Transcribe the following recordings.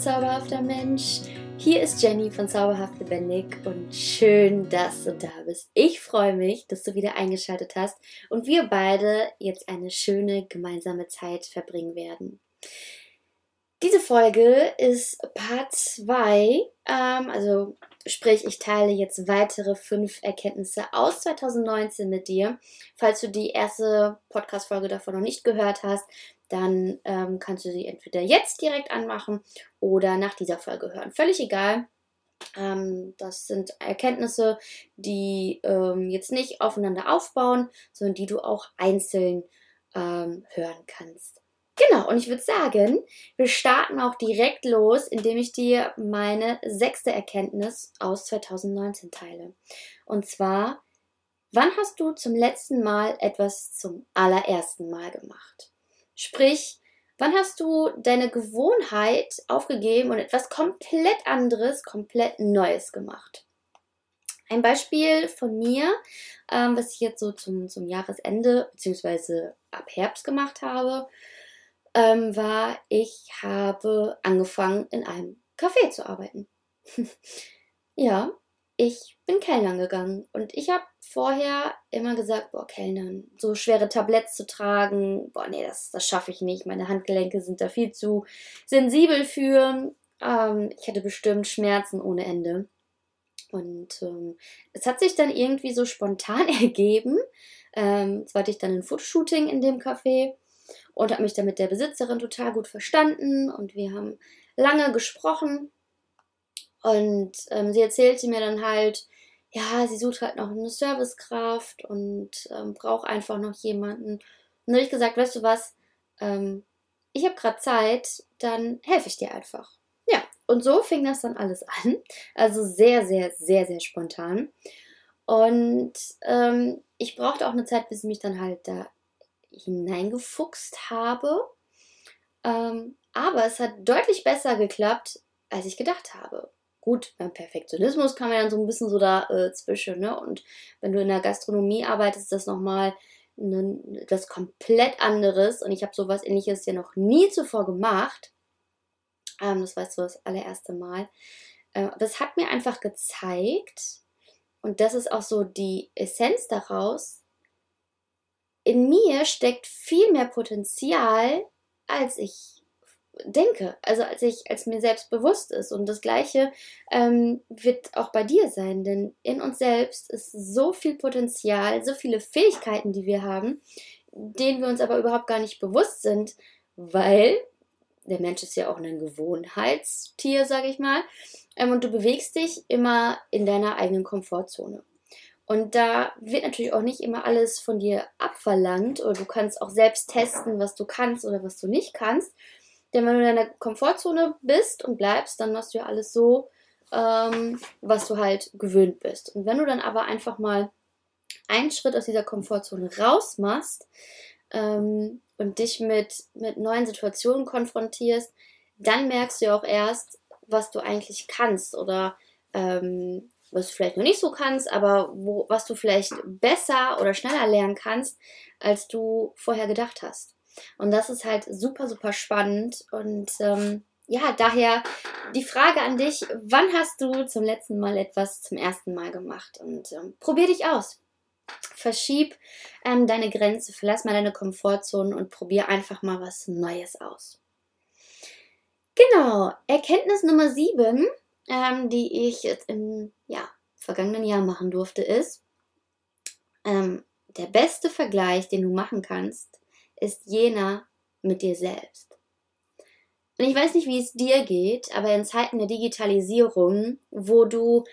zauberhafter Mensch. Hier ist Jenny von Zauberhaft Lebendig und schön, dass du da bist. Ich freue mich, dass du wieder eingeschaltet hast und wir beide jetzt eine schöne gemeinsame Zeit verbringen werden. Diese Folge ist Part 2, ähm, also sprich, ich teile jetzt weitere fünf Erkenntnisse aus 2019 mit dir. Falls du die erste Podcast-Folge davon noch nicht gehört hast, dann ähm, kannst du sie entweder jetzt direkt anmachen oder nach dieser Folge hören. Völlig egal. Ähm, das sind Erkenntnisse, die ähm, jetzt nicht aufeinander aufbauen, sondern die du auch einzeln ähm, hören kannst. Genau, und ich würde sagen, wir starten auch direkt los, indem ich dir meine sechste Erkenntnis aus 2019 teile. Und zwar, wann hast du zum letzten Mal etwas zum allerersten Mal gemacht? Sprich, wann hast du deine Gewohnheit aufgegeben und etwas komplett anderes, komplett Neues gemacht? Ein Beispiel von mir, ähm, was ich jetzt so zum, zum Jahresende bzw. ab Herbst gemacht habe, ähm, war, ich habe angefangen in einem Café zu arbeiten. ja, ich bin Kellnern gegangen und ich habe vorher immer gesagt, boah, Kellnern, so schwere Tabletts zu tragen, boah, nee, das, das schaffe ich nicht. Meine Handgelenke sind da viel zu sensibel für. Ähm, ich hatte bestimmt Schmerzen ohne Ende. Und ähm, es hat sich dann irgendwie so spontan ergeben. Ähm, jetzt hatte ich dann ein Fotoshooting in dem Café und habe mich dann mit der Besitzerin total gut verstanden und wir haben lange gesprochen und ähm, sie erzählte mir dann halt, ja, sie sucht halt noch eine Servicekraft und ähm, braucht einfach noch jemanden. Und dann habe ich gesagt, weißt du was, ähm, ich habe gerade Zeit, dann helfe ich dir einfach. Ja, und so fing das dann alles an. Also sehr, sehr, sehr, sehr spontan. Und ähm, ich brauchte auch eine Zeit, bis ich mich dann halt da hineingefuchst habe. Ähm, aber es hat deutlich besser geklappt, als ich gedacht habe. Gut, beim Perfektionismus kann man ja so ein bisschen so dazwischen, äh, ne? Und wenn du in der Gastronomie arbeitest, ist das nochmal ne, das komplett anderes. Und ich habe sowas ähnliches ja noch nie zuvor gemacht. Ähm, das war so das allererste Mal. Äh, das hat mir einfach gezeigt, und das ist auch so die Essenz daraus, in mir steckt viel mehr Potenzial, als ich denke, also als ich, als mir selbst bewusst ist. Und das Gleiche ähm, wird auch bei dir sein, denn in uns selbst ist so viel Potenzial, so viele Fähigkeiten, die wir haben, denen wir uns aber überhaupt gar nicht bewusst sind, weil der Mensch ist ja auch ein Gewohnheitstier, sage ich mal, ähm, und du bewegst dich immer in deiner eigenen Komfortzone. Und da wird natürlich auch nicht immer alles von dir abverlangt oder du kannst auch selbst testen, was du kannst oder was du nicht kannst. Denn wenn du in deiner Komfortzone bist und bleibst, dann machst du ja alles so, ähm, was du halt gewöhnt bist. Und wenn du dann aber einfach mal einen Schritt aus dieser Komfortzone raus machst ähm, und dich mit, mit neuen Situationen konfrontierst, dann merkst du ja auch erst, was du eigentlich kannst oder ähm, was du vielleicht noch nicht so kannst, aber wo, was du vielleicht besser oder schneller lernen kannst, als du vorher gedacht hast. Und das ist halt super, super spannend. Und ähm, ja, daher die Frage an dich, wann hast du zum letzten Mal etwas zum ersten Mal gemacht? Und ähm, probier dich aus. Verschieb ähm, deine Grenze, verlass mal deine Komfortzone und probier einfach mal was Neues aus. Genau, Erkenntnis Nummer 7, ähm, die ich jetzt im ja, vergangenen Jahr machen durfte, ist, ähm, der beste Vergleich, den du machen kannst, ist jener mit dir selbst. Und ich weiß nicht, wie es dir geht, aber in Zeiten der Digitalisierung, wo du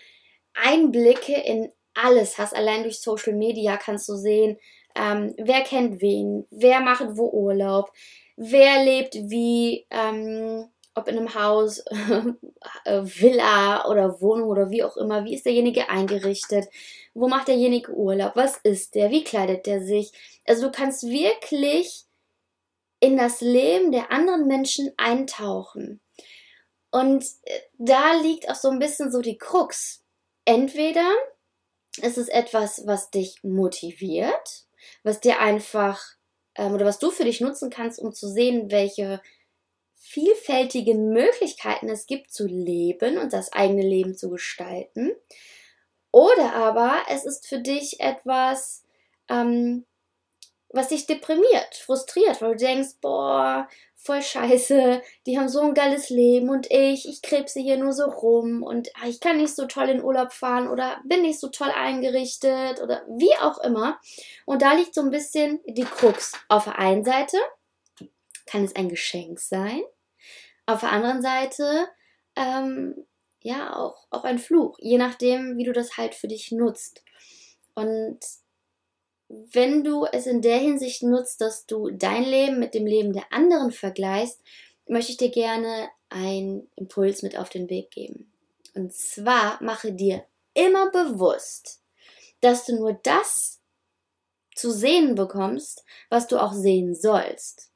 Einblicke in alles hast, allein durch Social Media kannst du sehen, ähm, wer kennt wen, wer macht wo Urlaub, wer lebt wie, ähm, ob in einem Haus, äh, Villa oder Wohnung oder wie auch immer, wie ist derjenige eingerichtet, wo macht derjenige Urlaub, was ist der, wie kleidet der sich. Also du kannst wirklich in das Leben der anderen Menschen eintauchen. Und äh, da liegt auch so ein bisschen so die Krux. Entweder ist es etwas, was dich motiviert, was dir einfach ähm, oder was du für dich nutzen kannst, um zu sehen, welche vielfältigen Möglichkeiten es gibt zu leben und das eigene Leben zu gestalten. Oder aber es ist für dich etwas, ähm, was dich deprimiert, frustriert, weil du denkst, boah, voll scheiße, die haben so ein geiles Leben und ich, ich krebse hier nur so rum und ah, ich kann nicht so toll in Urlaub fahren oder bin nicht so toll eingerichtet oder wie auch immer. Und da liegt so ein bisschen die Krux. Auf der einen Seite kann es ein Geschenk sein, auf der anderen Seite ähm, ja auch, auch ein Fluch, je nachdem, wie du das halt für dich nutzt. Und wenn du es in der Hinsicht nutzt, dass du dein Leben mit dem Leben der anderen vergleichst, möchte ich dir gerne einen Impuls mit auf den Weg geben. Und zwar mache dir immer bewusst, dass du nur das zu sehen bekommst, was du auch sehen sollst.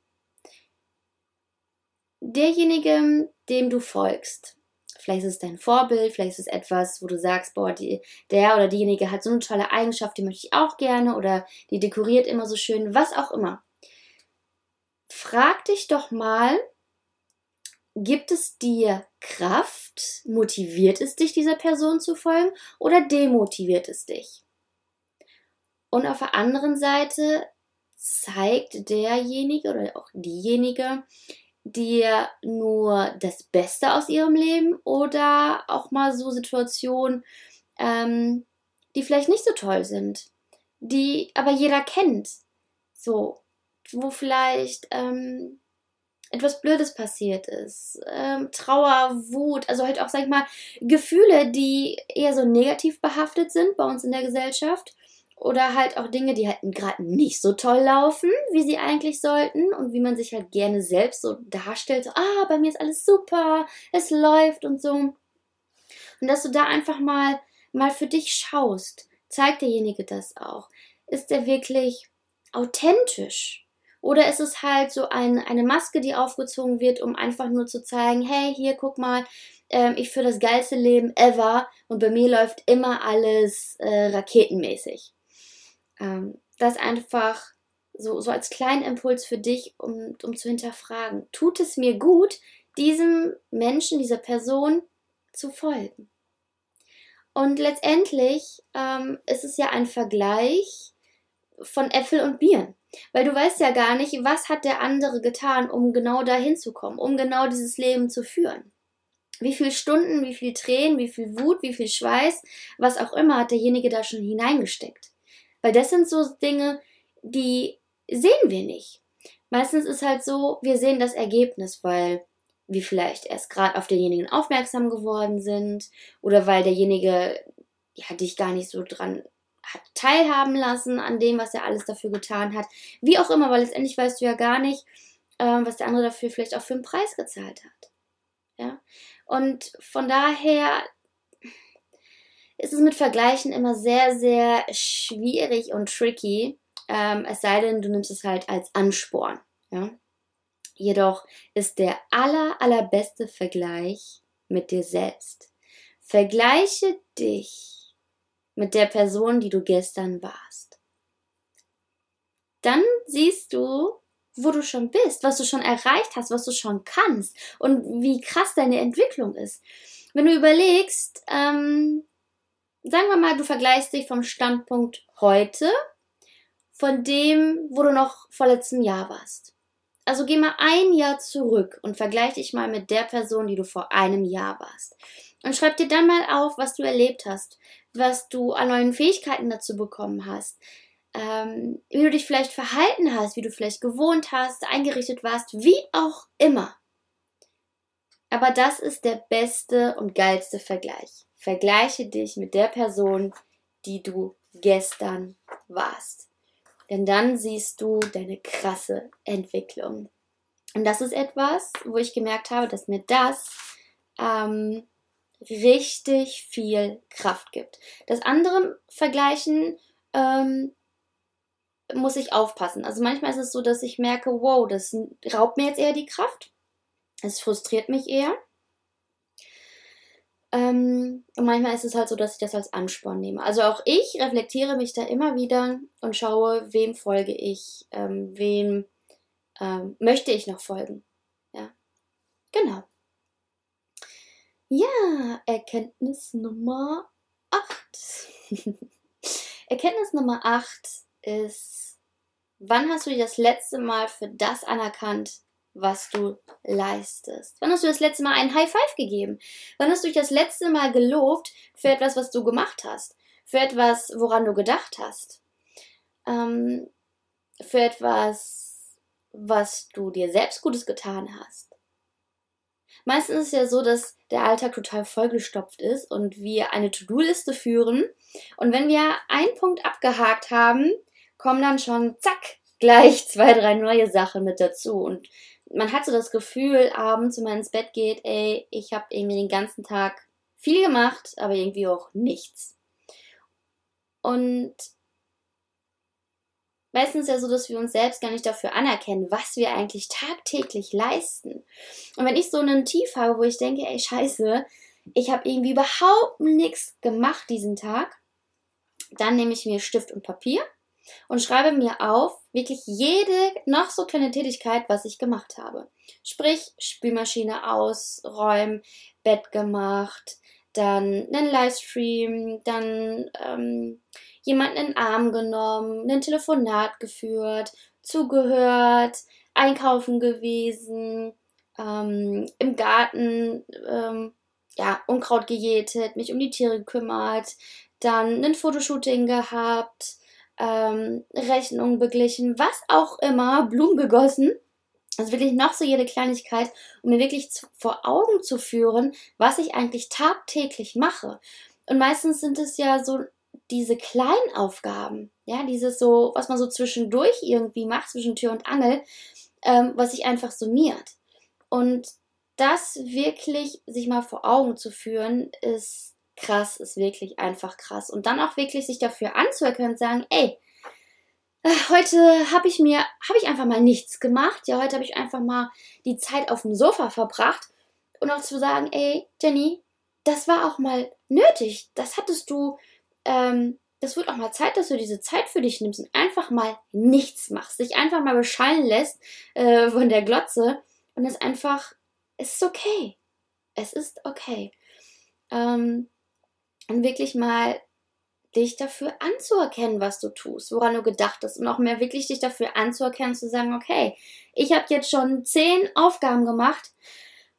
Derjenige, dem du folgst, Vielleicht ist es dein Vorbild, vielleicht ist es etwas, wo du sagst, boah, die, der oder diejenige hat so eine tolle Eigenschaft, die möchte ich auch gerne oder die dekoriert immer so schön, was auch immer. Frag dich doch mal, gibt es dir Kraft? Motiviert es dich, dieser Person zu folgen oder demotiviert es dich? Und auf der anderen Seite zeigt derjenige oder auch diejenige dir nur das Beste aus ihrem Leben oder auch mal so Situationen, ähm, die vielleicht nicht so toll sind, die aber jeder kennt. So, wo vielleicht ähm, etwas Blödes passiert ist, ähm, Trauer, Wut, also halt auch, sag ich mal, Gefühle, die eher so negativ behaftet sind bei uns in der Gesellschaft oder halt auch Dinge, die halt gerade nicht so toll laufen, wie sie eigentlich sollten und wie man sich halt gerne selbst so darstellt, so, ah, bei mir ist alles super, es läuft und so. Und dass du da einfach mal, mal für dich schaust, zeigt derjenige das auch. Ist er wirklich authentisch? Oder ist es halt so ein, eine Maske, die aufgezogen wird, um einfach nur zu zeigen, hey, hier, guck mal, ähm, ich führe das geilste Leben ever und bei mir läuft immer alles äh, raketenmäßig. Ähm, das einfach so, so als kleinen Impuls für dich, um, um zu hinterfragen. Tut es mir gut, diesem Menschen, dieser Person zu folgen? Und letztendlich ähm, ist es ja ein Vergleich von Äpfel und Bieren. Weil du weißt ja gar nicht, was hat der andere getan, um genau dahin zu kommen, um genau dieses Leben zu führen. Wie viele Stunden, wie viel Tränen, wie viel Wut, wie viel Schweiß, was auch immer hat derjenige da schon hineingesteckt. Weil das sind so Dinge, die sehen wir nicht. Meistens ist halt so, wir sehen das Ergebnis, weil wir vielleicht erst gerade auf denjenigen aufmerksam geworden sind oder weil derjenige ja, dich gar nicht so dran hat teilhaben lassen an dem, was er alles dafür getan hat. Wie auch immer, weil letztendlich weißt du ja gar nicht, ähm, was der andere dafür vielleicht auch für einen Preis gezahlt hat. Ja? Und von daher ist es mit Vergleichen immer sehr, sehr schwierig und tricky. Ähm, es sei denn, du nimmst es halt als Ansporn. Ja? Jedoch ist der aller, allerbeste Vergleich mit dir selbst. Vergleiche dich mit der Person, die du gestern warst. Dann siehst du, wo du schon bist, was du schon erreicht hast, was du schon kannst und wie krass deine Entwicklung ist. Wenn du überlegst, ähm, sagen wir mal, du vergleichst dich vom Standpunkt heute von dem, wo du noch vor letztem Jahr warst. Also geh mal ein Jahr zurück und vergleich dich mal mit der Person, die du vor einem Jahr warst. Und schreib dir dann mal auf, was du erlebt hast, was du an neuen Fähigkeiten dazu bekommen hast, ähm, wie du dich vielleicht verhalten hast, wie du vielleicht gewohnt hast, eingerichtet warst, wie auch immer. Aber das ist der beste und geilste Vergleich. Vergleiche dich mit der Person, die du gestern warst. Denn dann siehst du deine krasse Entwicklung. Und das ist etwas, wo ich gemerkt habe, dass mir das ähm, richtig viel Kraft gibt. Das andere Vergleichen ähm, muss ich aufpassen. Also manchmal ist es so, dass ich merke, wow, das raubt mir jetzt eher die Kraft. Es frustriert mich eher. Ähm, und manchmal ist es halt so, dass ich das als Ansporn nehme. Also auch ich reflektiere mich da immer wieder und schaue, wem folge ich, ähm, wem ähm, möchte ich noch folgen. Ja. genau. Ja, Erkenntnis Nummer 8. Erkenntnis Nummer 8 ist, wann hast du dich das letzte Mal für das anerkannt, was du leistest? Wann hast du das letzte Mal ein High Five gegeben? Wann hast du dich das letzte Mal gelobt für etwas, was du gemacht hast? Für etwas, woran du gedacht hast? Ähm, für etwas, was du dir selbst Gutes getan hast? Meistens ist es ja so, dass der Alltag total vollgestopft ist und wir eine To-Do-Liste führen. Und wenn wir einen Punkt abgehakt haben, kommen dann schon, zack, gleich zwei, drei neue Sachen mit dazu. Und man hat so das Gefühl, abends, wenn man ins Bett geht, ey, ich habe irgendwie den ganzen Tag viel gemacht, aber irgendwie auch nichts. Und meistens ist ja so, dass wir uns selbst gar nicht dafür anerkennen, was wir eigentlich tagtäglich leisten. Und wenn ich so einen Tief habe, wo ich denke, ey, scheiße, ich habe irgendwie überhaupt nichts gemacht diesen Tag, dann nehme ich mir Stift und Papier und schreibe mir auf, wirklich jede noch so kleine Tätigkeit, was ich gemacht habe. Sprich, Spülmaschine ausräumen, Bett gemacht, dann einen Livestream, dann ähm, jemanden in den Arm genommen, ein Telefonat geführt, zugehört, einkaufen gewesen, ähm, im Garten ähm, ja, Unkraut gejätet, mich um die Tiere gekümmert, dann ein Fotoshooting gehabt, ähm, Rechnungen beglichen, was auch immer, Blumen gegossen. Also wirklich noch so jede Kleinigkeit, um mir wirklich zu, vor Augen zu führen, was ich eigentlich tagtäglich mache. Und meistens sind es ja so diese kleinen Aufgaben, ja, dieses so, was man so zwischendurch irgendwie macht, zwischen Tür und Angel, ähm, was sich einfach summiert. Und das wirklich sich mal vor Augen zu führen, ist krass, ist wirklich einfach krass. Und dann auch wirklich sich dafür anzuerkennen und sagen, ey, äh, heute habe ich mir, habe ich einfach mal nichts gemacht. Ja, heute habe ich einfach mal die Zeit auf dem Sofa verbracht. Und auch zu sagen, ey, Jenny, das war auch mal nötig. Das hattest du, ähm, das wird auch mal Zeit, dass du diese Zeit für dich nimmst und einfach mal nichts machst. Dich einfach mal beschallen lässt äh, von der Glotze. Und es einfach, es ist okay. Es ist okay. Ähm, und wirklich mal dich dafür anzuerkennen, was du tust, woran du gedacht hast und auch mehr wirklich dich dafür anzuerkennen, zu sagen, okay, ich habe jetzt schon zehn Aufgaben gemacht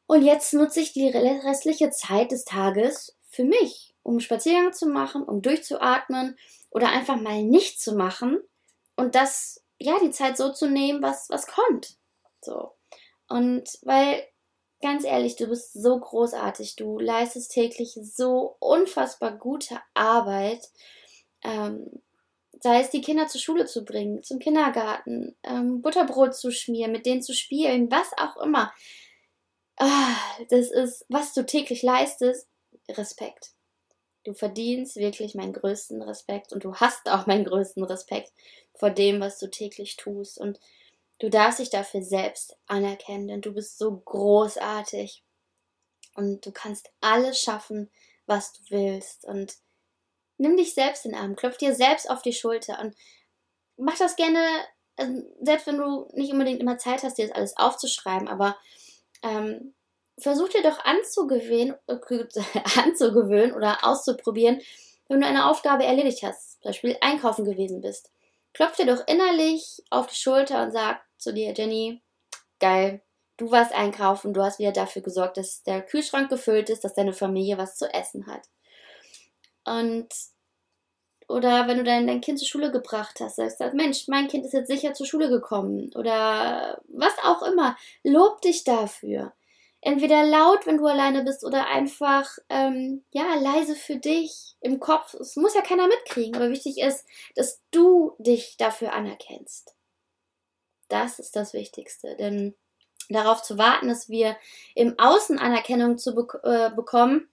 und jetzt nutze ich die restliche Zeit des Tages für mich, um Spaziergang zu machen, um durchzuatmen oder einfach mal nichts zu machen und das, ja, die Zeit so zu nehmen, was, was kommt. So. Und weil ganz ehrlich, du bist so großartig. Du leistest täglich so unfassbar gute Arbeit. Ähm, sei es die Kinder zur Schule zu bringen, zum Kindergarten, ähm, Butterbrot zu schmieren, mit denen zu spielen, was auch immer. Ah, das ist, was du täglich leistest, Respekt. Du verdienst wirklich meinen größten Respekt und du hast auch meinen größten Respekt vor dem, was du täglich tust. Und Du darfst dich dafür selbst anerkennen, denn du bist so großartig und du kannst alles schaffen, was du willst. Und nimm dich selbst in den Arm, klopf dir selbst auf die Schulter und mach das gerne, also selbst wenn du nicht unbedingt immer Zeit hast, dir das alles aufzuschreiben, aber ähm, versuch dir doch anzugewöhnen, äh, anzugewöhnen oder auszuprobieren, wenn du eine Aufgabe erledigt hast, zum Beispiel einkaufen gewesen bist. Klopf dir doch innerlich auf die Schulter und sag, zu dir, Jenny, geil, du warst einkaufen, du hast wieder dafür gesorgt, dass der Kühlschrank gefüllt ist, dass deine Familie was zu essen hat. Und oder wenn du dein, dein Kind zur Schule gebracht hast, sagst du, Mensch, mein Kind ist jetzt sicher zur Schule gekommen. Oder was auch immer. Lob dich dafür. Entweder laut, wenn du alleine bist, oder einfach, ähm, ja, leise für dich im Kopf. Es muss ja keiner mitkriegen, aber wichtig ist, dass du dich dafür anerkennst. Das ist das Wichtigste. Denn darauf zu warten, dass wir im Außen Anerkennung zu be äh, bekommen,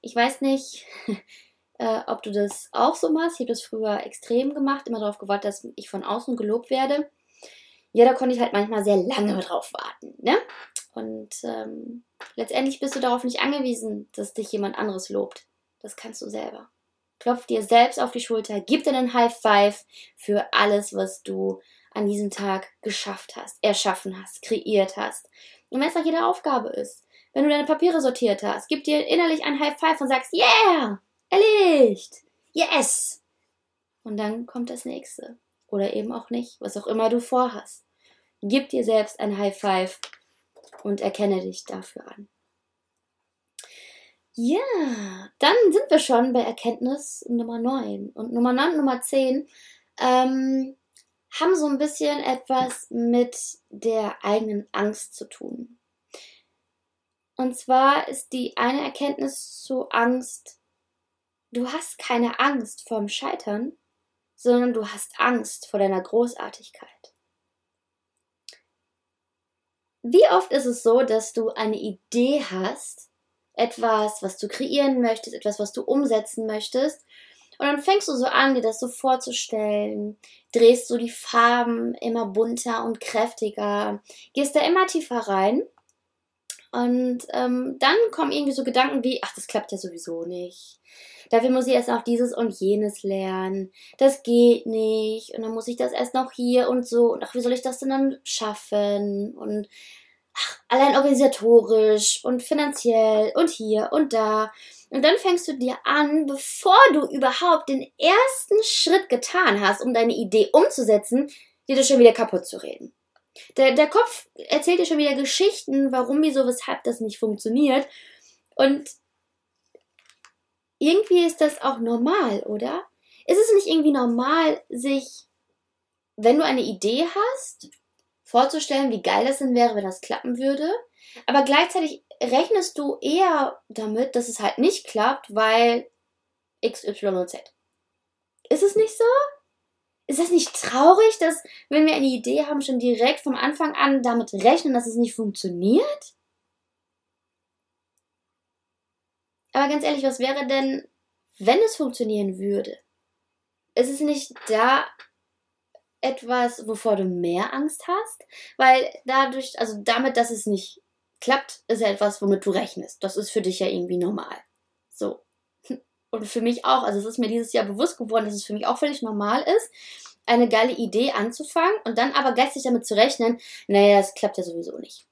ich weiß nicht, äh, ob du das auch so machst. Ich habe das früher extrem gemacht, immer darauf gewartet, dass ich von außen gelobt werde. Ja, da konnte ich halt manchmal sehr lange drauf warten. Ne? Und ähm, letztendlich bist du darauf nicht angewiesen, dass dich jemand anderes lobt. Das kannst du selber. Klopf dir selbst auf die Schulter, gib dir einen High Five für alles, was du an diesem Tag geschafft hast, erschaffen hast, kreiert hast. Und wenn es nach jeder Aufgabe ist, wenn du deine Papiere sortiert hast, gib dir innerlich ein High Five und sagst, yeah, erledigt, yes. Und dann kommt das nächste. Oder eben auch nicht, was auch immer du vorhast. Gib dir selbst ein High Five und erkenne dich dafür an. Ja, dann sind wir schon bei Erkenntnis Nummer 9. Und Nummer 9 und Nummer 10 ähm, haben so ein bisschen etwas mit der eigenen Angst zu tun. Und zwar ist die eine Erkenntnis zu Angst, du hast keine Angst vorm Scheitern, sondern du hast Angst vor deiner Großartigkeit. Wie oft ist es so, dass du eine Idee hast, etwas, was du kreieren möchtest, etwas, was du umsetzen möchtest. Und dann fängst du so an, dir das so vorzustellen, drehst so die Farben immer bunter und kräftiger, gehst da immer tiefer rein. Und ähm, dann kommen irgendwie so Gedanken wie, ach, das klappt ja sowieso nicht. Dafür muss ich erst noch dieses und jenes lernen. Das geht nicht. Und dann muss ich das erst noch hier und so. Und ach, wie soll ich das denn dann schaffen? Und allein organisatorisch und finanziell und hier und da. Und dann fängst du dir an, bevor du überhaupt den ersten Schritt getan hast, um deine Idee umzusetzen, dir das schon wieder kaputt zu reden. Der, der Kopf erzählt dir schon wieder Geschichten, warum, wieso, weshalb das nicht funktioniert. Und irgendwie ist das auch normal, oder? Ist es nicht irgendwie normal, sich, wenn du eine Idee hast vorzustellen, wie geil das denn wäre, wenn das klappen würde. Aber gleichzeitig rechnest du eher damit, dass es halt nicht klappt, weil X, Y Z. Ist es nicht so? Ist das nicht traurig, dass, wenn wir eine Idee haben, schon direkt vom Anfang an damit rechnen, dass es nicht funktioniert? Aber ganz ehrlich, was wäre denn, wenn es funktionieren würde? Ist es nicht da etwas, wovor du mehr Angst hast? Weil dadurch, also damit, dass es nicht klappt, ist ja etwas, womit du rechnest. Das ist für dich ja irgendwie normal. So. Und für mich auch. Also es ist mir dieses Jahr bewusst geworden, dass es für mich auch völlig normal ist, eine geile Idee anzufangen und dann aber gleichzeitig damit zu rechnen, naja, das klappt ja sowieso nicht.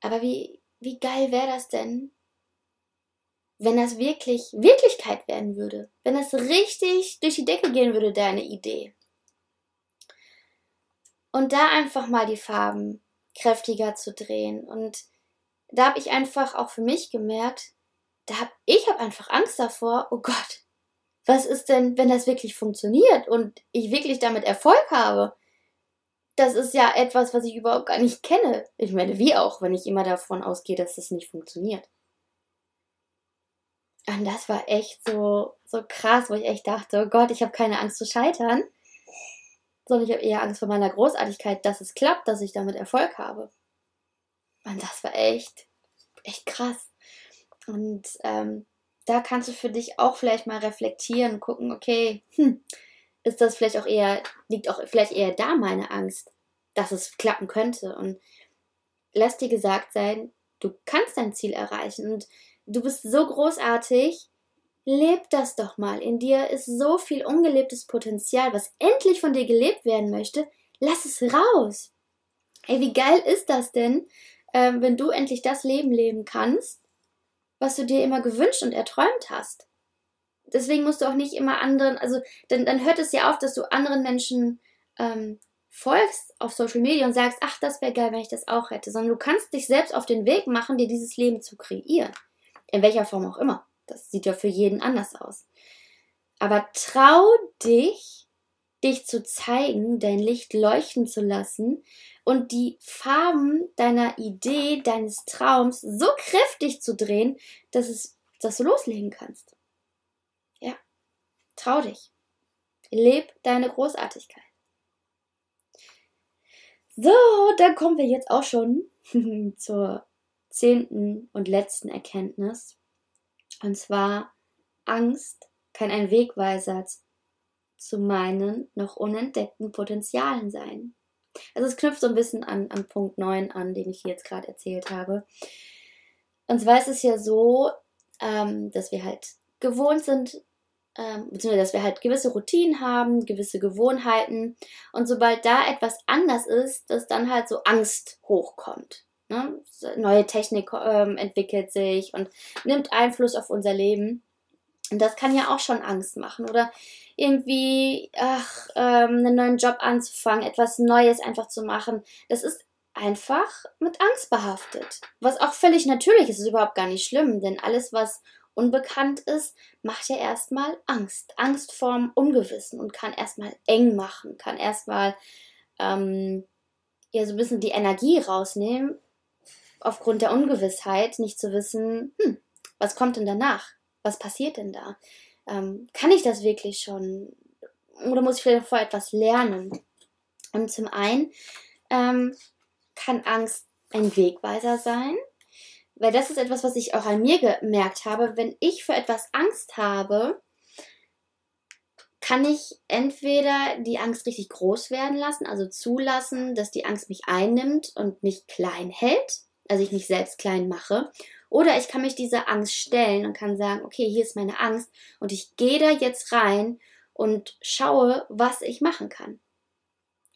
Aber wie, wie geil wäre das denn, wenn das wirklich Wirklichkeit werden würde, wenn das richtig durch die Decke gehen würde, deine Idee. Und da einfach mal die Farben kräftiger zu drehen. Und da habe ich einfach auch für mich gemerkt, da hab, ich habe einfach Angst davor, oh Gott, was ist denn, wenn das wirklich funktioniert und ich wirklich damit Erfolg habe? Das ist ja etwas, was ich überhaupt gar nicht kenne. Ich meine, wie auch, wenn ich immer davon ausgehe, dass das nicht funktioniert. Und das war echt so, so krass, wo ich echt dachte, oh Gott, ich habe keine Angst zu scheitern, sondern ich habe eher Angst vor meiner Großartigkeit, dass es klappt, dass ich damit Erfolg habe. Und das war echt, echt krass. Und ähm, da kannst du für dich auch vielleicht mal reflektieren gucken, okay, hm, ist das vielleicht auch eher, liegt auch vielleicht eher da meine Angst, dass es klappen könnte. Und lass dir gesagt sein, du kannst dein Ziel erreichen. Und du bist so großartig, leb das doch mal. In dir ist so viel ungelebtes Potenzial, was endlich von dir gelebt werden möchte. Lass es raus. Ey, wie geil ist das denn, äh, wenn du endlich das Leben leben kannst, was du dir immer gewünscht und erträumt hast? Deswegen musst du auch nicht immer anderen, also dann, dann hört es ja auf, dass du anderen Menschen ähm, folgst auf Social Media und sagst, ach, das wäre geil, wenn ich das auch hätte, sondern du kannst dich selbst auf den Weg machen, dir dieses Leben zu kreieren. In welcher Form auch immer. Das sieht ja für jeden anders aus. Aber trau dich, dich zu zeigen, dein Licht leuchten zu lassen und die Farben deiner Idee, deines Traums so kräftig zu drehen, dass, es, dass du loslegen kannst. Trau dich. Leb deine Großartigkeit. So, dann kommen wir jetzt auch schon zur zehnten und letzten Erkenntnis. Und zwar, Angst kann ein Wegweiser zu meinen noch unentdeckten Potenzialen sein. Also es knüpft so ein bisschen an, an Punkt 9 an, den ich jetzt gerade erzählt habe. Und zwar ist es ja so, ähm, dass wir halt gewohnt sind, ähm, beziehungsweise dass wir halt gewisse Routinen haben, gewisse Gewohnheiten. Und sobald da etwas anders ist, dass dann halt so Angst hochkommt. Ne? Neue Technik ähm, entwickelt sich und nimmt Einfluss auf unser Leben. Und das kann ja auch schon Angst machen. Oder irgendwie, ach, ähm, einen neuen Job anzufangen, etwas Neues einfach zu machen. Das ist einfach mit Angst behaftet. Was auch völlig natürlich ist, ist überhaupt gar nicht schlimm, denn alles, was unbekannt ist, macht ja erstmal Angst. Angst vorm Ungewissen und kann erstmal eng machen, kann erstmal ähm, ja so ein bisschen die Energie rausnehmen, aufgrund der Ungewissheit nicht zu wissen, hm, was kommt denn danach? Was passiert denn da? Ähm, kann ich das wirklich schon? Oder muss ich vielleicht vor etwas lernen? Und zum einen ähm, kann Angst ein Wegweiser sein, weil das ist etwas, was ich auch an mir gemerkt habe. Wenn ich für etwas Angst habe, kann ich entweder die Angst richtig groß werden lassen, also zulassen, dass die Angst mich einnimmt und mich klein hält, also ich mich selbst klein mache. Oder ich kann mich dieser Angst stellen und kann sagen, okay, hier ist meine Angst und ich gehe da jetzt rein und schaue, was ich machen kann.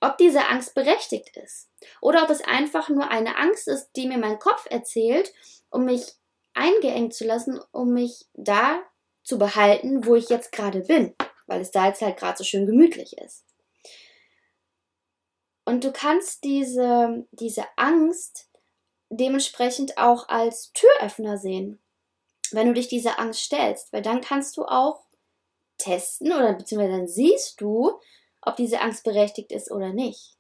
Ob diese Angst berechtigt ist oder ob es einfach nur eine Angst ist, die mir mein Kopf erzählt, um mich eingeengt zu lassen, um mich da zu behalten, wo ich jetzt gerade bin, weil es da jetzt halt gerade so schön gemütlich ist. Und du kannst diese, diese Angst dementsprechend auch als Türöffner sehen, wenn du dich dieser Angst stellst, weil dann kannst du auch testen oder beziehungsweise dann siehst du, ob diese Angst berechtigt ist oder nicht.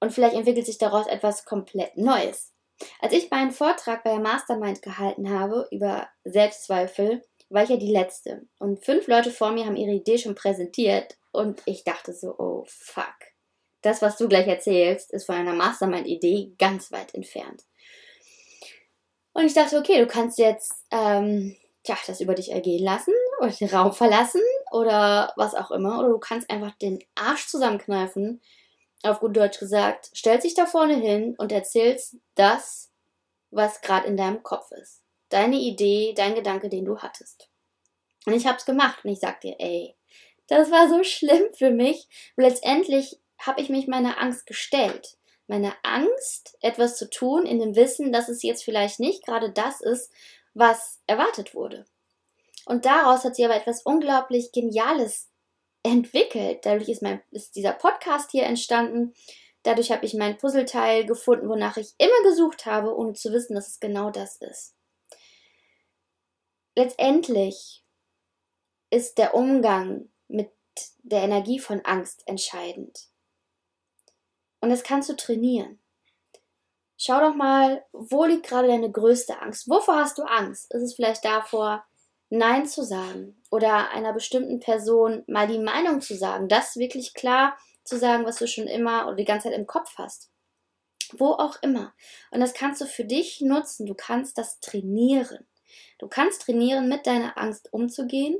Und vielleicht entwickelt sich daraus etwas komplett Neues. Als ich meinen Vortrag bei der Mastermind gehalten habe über Selbstzweifel, war ich ja die Letzte. Und fünf Leute vor mir haben ihre Idee schon präsentiert. Und ich dachte so, oh fuck das, was du gleich erzählst, ist von einer Mastermind-Idee ganz weit entfernt. Und ich dachte, okay, du kannst jetzt ähm, tja, das über dich ergehen lassen oder den Raum verlassen oder was auch immer. Oder du kannst einfach den Arsch zusammenkneifen, auf gut Deutsch gesagt, stellst dich da vorne hin und erzählst das, was gerade in deinem Kopf ist. Deine Idee, dein Gedanke, den du hattest. Und ich hab's gemacht und ich sag dir, ey, das war so schlimm für mich. Und letztendlich habe ich mich meiner Angst gestellt. Meine Angst, etwas zu tun, in dem Wissen, dass es jetzt vielleicht nicht gerade das ist, was erwartet wurde. Und daraus hat sie aber etwas unglaublich Geniales entwickelt. Dadurch ist, mein, ist dieser Podcast hier entstanden. Dadurch habe ich mein Puzzleteil gefunden, wonach ich immer gesucht habe, ohne zu wissen, dass es genau das ist. Letztendlich ist der Umgang mit der Energie von Angst entscheidend. Und das kannst du trainieren. Schau doch mal, wo liegt gerade deine größte Angst? Wovor hast du Angst? Ist es vielleicht davor, Nein zu sagen oder einer bestimmten Person mal die Meinung zu sagen, das wirklich klar zu sagen, was du schon immer oder die ganze Zeit im Kopf hast? Wo auch immer. Und das kannst du für dich nutzen. Du kannst das trainieren. Du kannst trainieren, mit deiner Angst umzugehen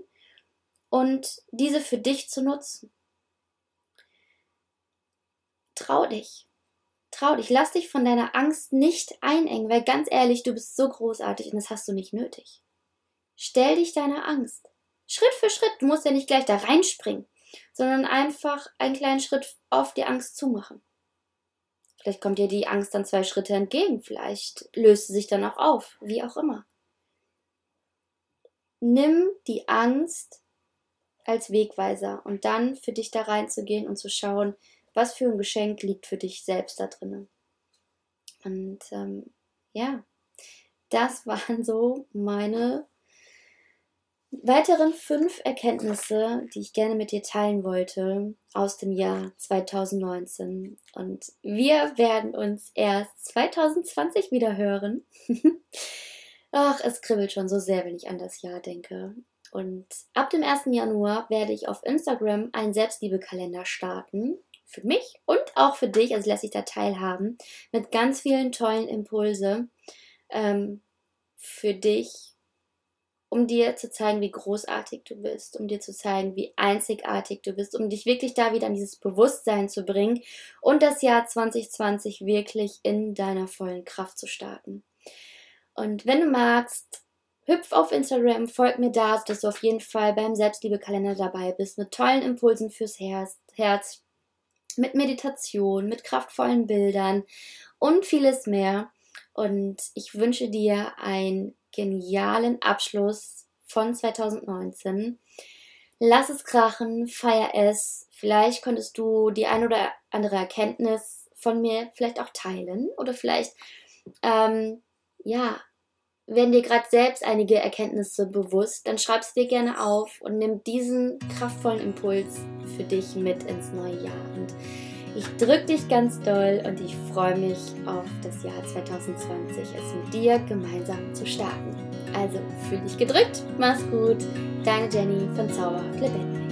und diese für dich zu nutzen. Trau dich. Trau dich. Lass dich von deiner Angst nicht einengen, weil ganz ehrlich, du bist so großartig und das hast du nicht nötig. Stell dich deiner Angst. Schritt für Schritt. Du musst ja nicht gleich da reinspringen, sondern einfach einen kleinen Schritt auf die Angst zumachen. Vielleicht kommt dir die Angst dann zwei Schritte entgegen. Vielleicht löst sie sich dann auch auf. Wie auch immer. Nimm die Angst als Wegweiser und dann für dich da reinzugehen und zu schauen, was für ein Geschenk liegt für dich selbst da drinnen. Und ähm, ja, das waren so meine weiteren fünf Erkenntnisse, die ich gerne mit dir teilen wollte aus dem Jahr 2019. Und wir werden uns erst 2020 wieder hören. Ach, es kribbelt schon so sehr, wenn ich an das Jahr denke. Und ab dem 1. Januar werde ich auf Instagram einen Selbstliebekalender starten für mich und auch für dich, also lässt sich da teilhaben, mit ganz vielen tollen Impulse ähm, für dich, um dir zu zeigen, wie großartig du bist, um dir zu zeigen, wie einzigartig du bist, um dich wirklich da wieder an dieses Bewusstsein zu bringen und das Jahr 2020 wirklich in deiner vollen Kraft zu starten. Und wenn du magst, hüpf auf Instagram, folg mir da, dass du auf jeden Fall beim Selbstliebe-Kalender dabei bist, mit tollen Impulsen fürs Herz, mit Meditation, mit kraftvollen Bildern und vieles mehr. Und ich wünsche dir einen genialen Abschluss von 2019. Lass es krachen, feier es. Vielleicht konntest du die ein oder andere Erkenntnis von mir vielleicht auch teilen oder vielleicht, ähm, ja, werden dir gerade selbst einige Erkenntnisse bewusst, dann schreib es dir gerne auf und nimm diesen kraftvollen Impuls für dich mit ins neue Jahr. Und ich drücke dich ganz doll und ich freue mich auf das Jahr 2020, es mit dir gemeinsam zu starten. Also fühl dich gedrückt, mach's gut. Deine Jenny von Zauberhaft Lebendig.